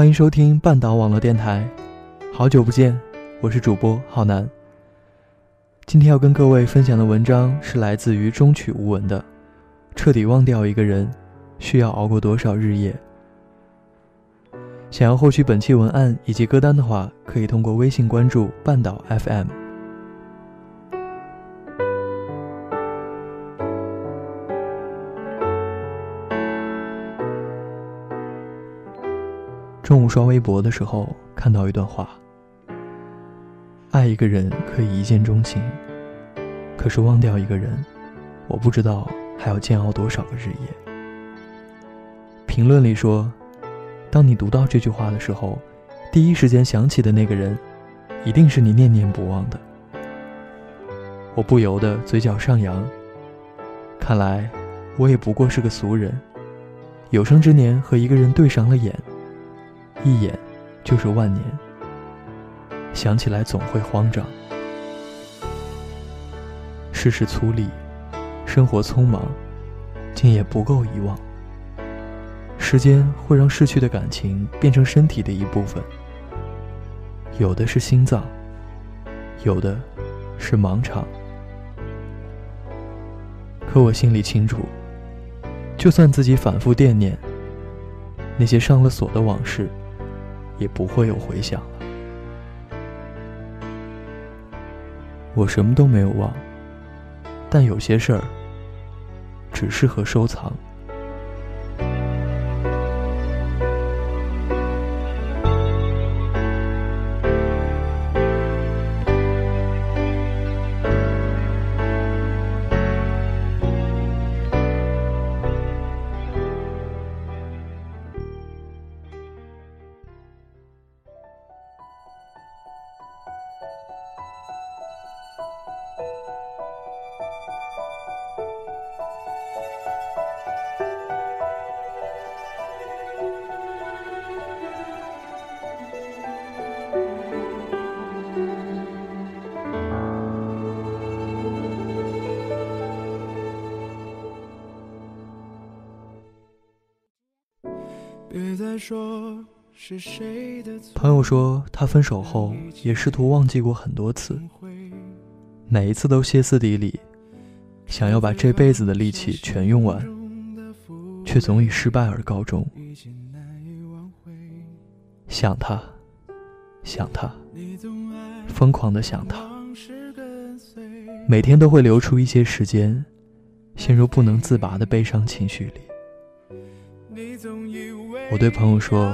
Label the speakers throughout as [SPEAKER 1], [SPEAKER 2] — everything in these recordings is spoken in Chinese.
[SPEAKER 1] 欢迎收听半岛网络电台，好久不见，我是主播浩南。今天要跟各位分享的文章是来自于中曲无闻的《彻底忘掉一个人，需要熬过多少日夜》。想要获取本期文案以及歌单的话，可以通过微信关注半岛 FM。中午刷微博的时候，看到一段话：爱一个人可以一见钟情，可是忘掉一个人，我不知道还要煎熬多少个日夜。评论里说，当你读到这句话的时候，第一时间想起的那个人，一定是你念念不忘的。我不由得嘴角上扬。看来，我也不过是个俗人，有生之年和一个人对上了眼。一眼就是万年，想起来总会慌张。世事粗粝，生活匆忙，竟也不够遗忘。时间会让逝去的感情变成身体的一部分，有的是心脏，有的是盲肠。可我心里清楚，就算自己反复惦念那些上了锁的往事。也不会有回响了。我什么都没有忘，但有些事儿只适合收藏。朋友说，他分手后也试图忘记过很多次，每一次都歇斯底里，想要把这辈子的力气全用完，却总以失败而告终。想他，想他，疯狂的想他，每天都会留出一些时间，陷入不能自拔的悲伤情绪里。我对朋友说：“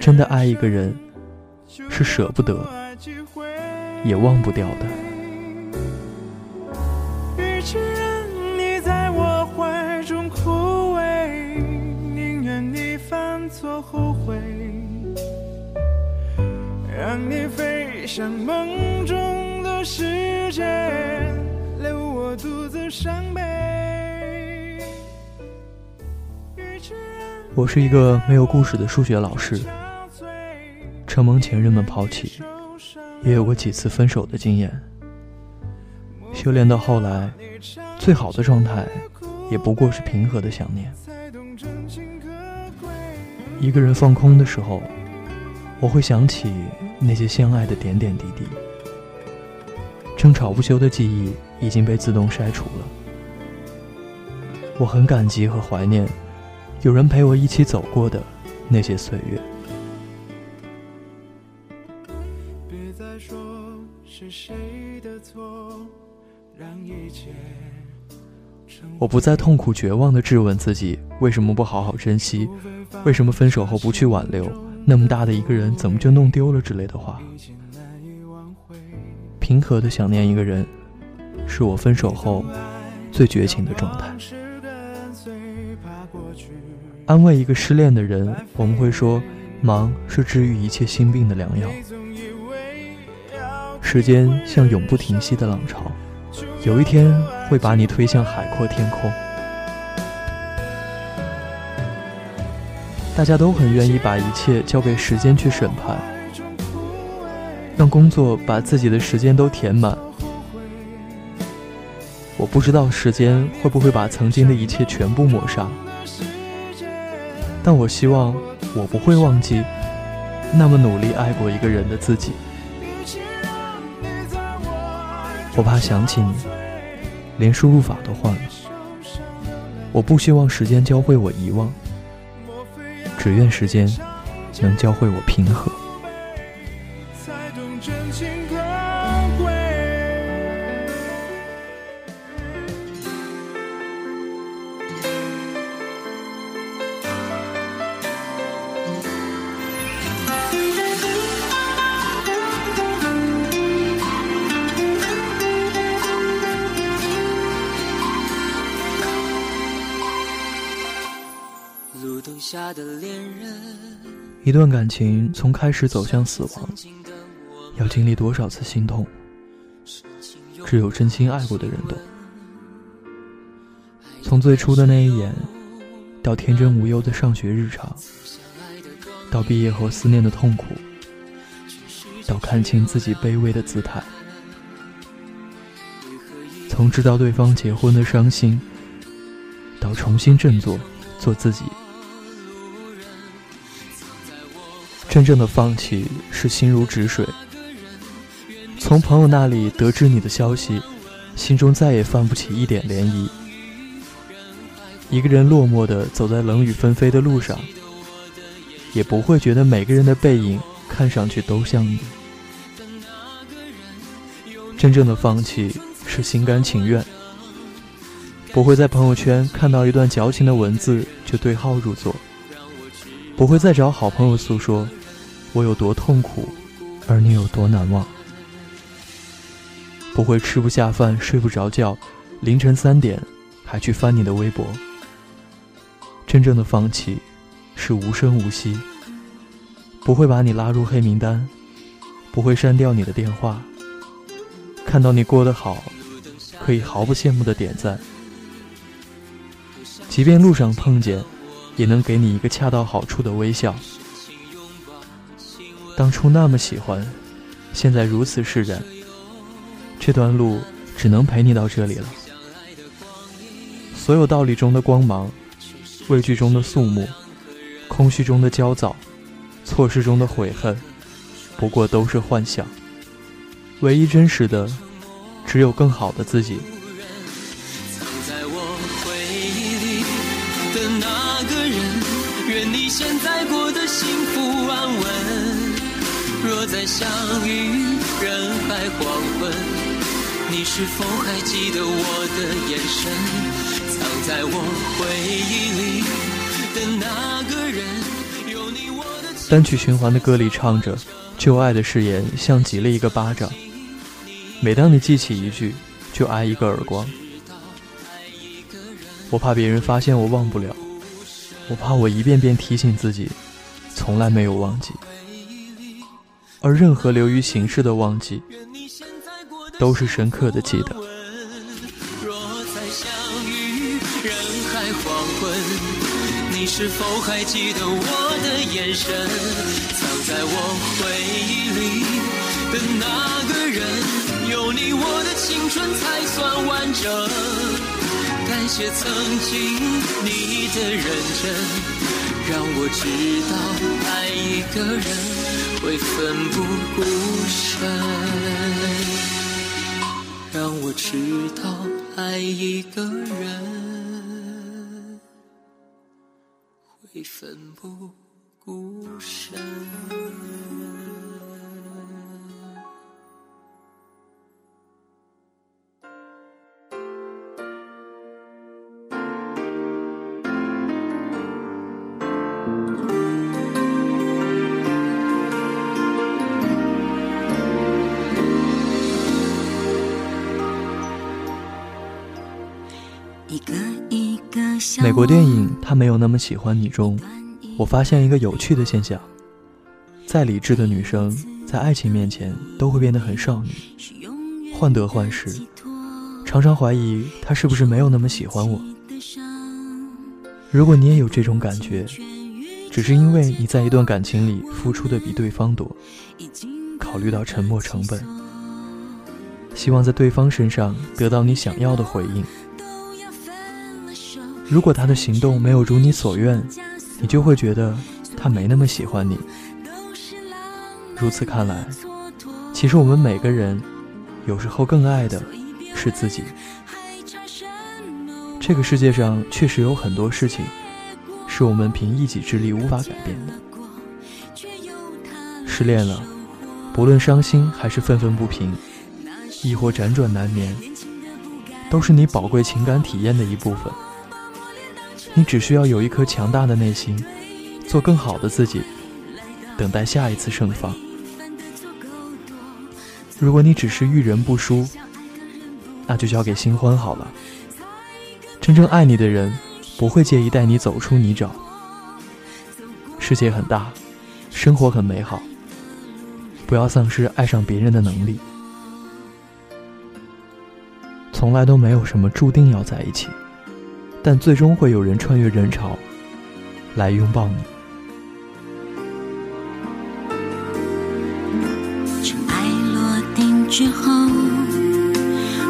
[SPEAKER 1] 真的爱一个人，是舍不得，也忘不掉的。”与其让你在我怀中枯萎，宁愿你犯错后悔，让你飞向梦中的世界，留我独自伤悲。我是一个没有故事的数学老师，承蒙前任们抛弃，也有过几次分手的经验。修炼到后来，最好的状态，也不过是平和的想念。一个人放空的时候，我会想起那些相爱的点点滴滴。争吵不休的记忆已经被自动筛除了。我很感激和怀念。有人陪我一起走过的那些岁月。我不再痛苦绝望的质问自己为什么不好好珍惜，为什么分手后不去挽留，那么大的一个人怎么就弄丢了之类的话。平和的想念一个人，是我分手后最绝情的状态。安慰一个失恋的人，我们会说，忙是治愈一切心病的良药。时间像永不停息的浪潮，有一天会把你推向海阔天空。大家都很愿意把一切交给时间去审判，让工作把自己的时间都填满。我不知道时间会不会把曾经的一切全部抹杀。但我希望我不会忘记那么努力爱过一个人的自己。我怕想起你，连输入法都换了。我不希望时间教会我遗忘，只愿时间能教会我平和。一段感情从开始走向死亡，要经历多少次心痛？只有真心爱过的人懂。从最初的那一眼，到天真无忧的上学日常，到毕业后思念的痛苦，到看清自己卑微的姿态，从知道对方结婚的伤心，到重新振作，做自己。真正的放弃是心如止水。从朋友那里得知你的消息，心中再也泛不起一点涟漪。一个人落寞地走在冷雨纷飞的路上，也不会觉得每个人的背影看上去都像你。真正的放弃是心甘情愿，不会在朋友圈看到一段矫情的文字就对号入座，不会再找好朋友诉说。我有多痛苦，而你有多难忘。不会吃不下饭、睡不着觉，凌晨三点还去翻你的微博。真正的放弃是无声无息，不会把你拉入黑名单，不会删掉你的电话。看到你过得好，可以毫不羡慕的点赞。即便路上碰见，也能给你一个恰到好处的微笑。当初那么喜欢，现在如此释然。这段路只能陪你到这里了。所有道理中的光芒，畏惧中的肃穆，空虚中的焦躁，错失中的悔恨，不过都是幻想。唯一真实的，只有更好的自己。愿你现在过得幸福安稳。若再相遇人海黄昏，你是否还记得我的眼神？藏在我回忆里的那个人，有你我的。单曲循环的歌里唱着，旧爱的誓言像极了一个巴掌。每当你记起一句，就挨一个耳光。我怕别人发现我忘不了，我怕我一遍遍提醒自己，从来没有忘记。而任何流于形式的忘记，都是深刻的记得。若再相遇人海黄昏，你是否还记得我的眼神？藏在我回忆里的那个人，有你我的青春才算完整。感谢曾经你的认真，让我知道爱一个人。会奋不顾身，让我知道爱一个人会奋不顾身。美国电影《他没有那么喜欢你》中，我发现一个有趣的现象：再理智的女生，在爱情面前都会变得很少女，患得患失，常常怀疑他是不是没有那么喜欢我。如果你也有这种感觉，只是因为你在一段感情里付出的比对方多，考虑到沉默成本，希望在对方身上得到你想要的回应。如果他的行动没有如你所愿，你就会觉得他没那么喜欢你。如此看来，其实我们每个人有时候更爱的是自己。这个世界上确实有很多事情是我们凭一己之力无法改变的。失恋了，不论伤心还是愤愤不平，亦或辗转难眠，都是你宝贵情感体验的一部分。你只需要有一颗强大的内心，做更好的自己，等待下一次盛放。如果你只是遇人不淑，那就交给新欢好了。真正爱你的人，不会介意带你走出泥沼。世界很大，生活很美好，不要丧失爱上别人的能力。从来都没有什么注定要在一起，但最终会有人穿越人潮来拥抱你。
[SPEAKER 2] 尘埃落定之后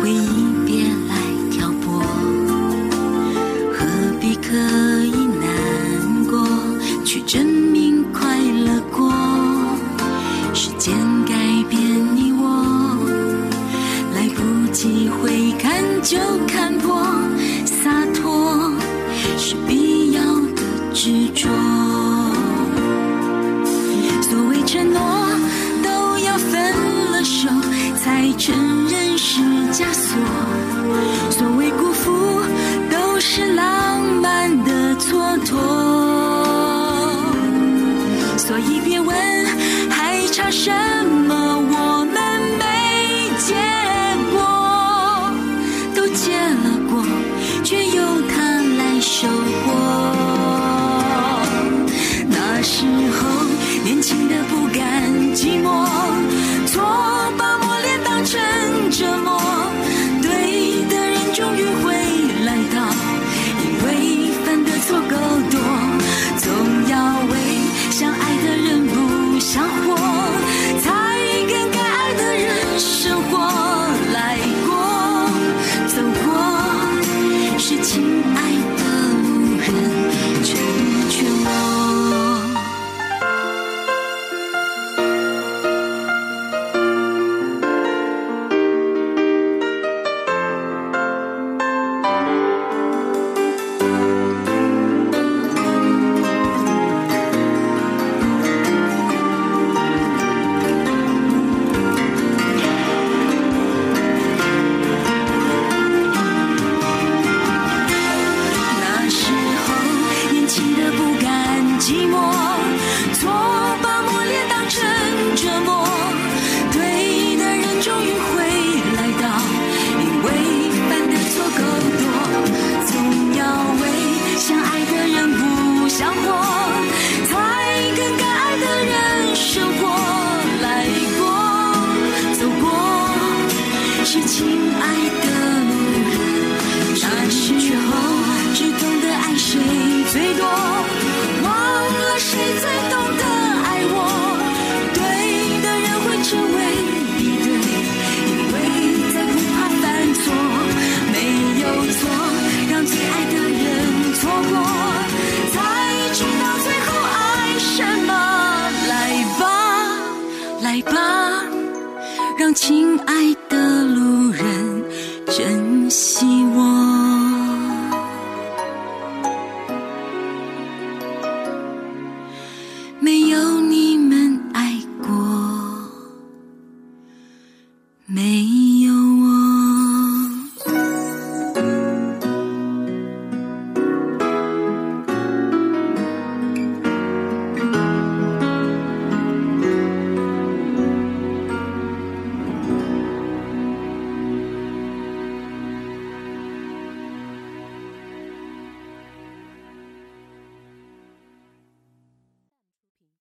[SPEAKER 2] 回忆别来挑拨何必刻意难过去证明快乐过？时间改变你我来不及回看就看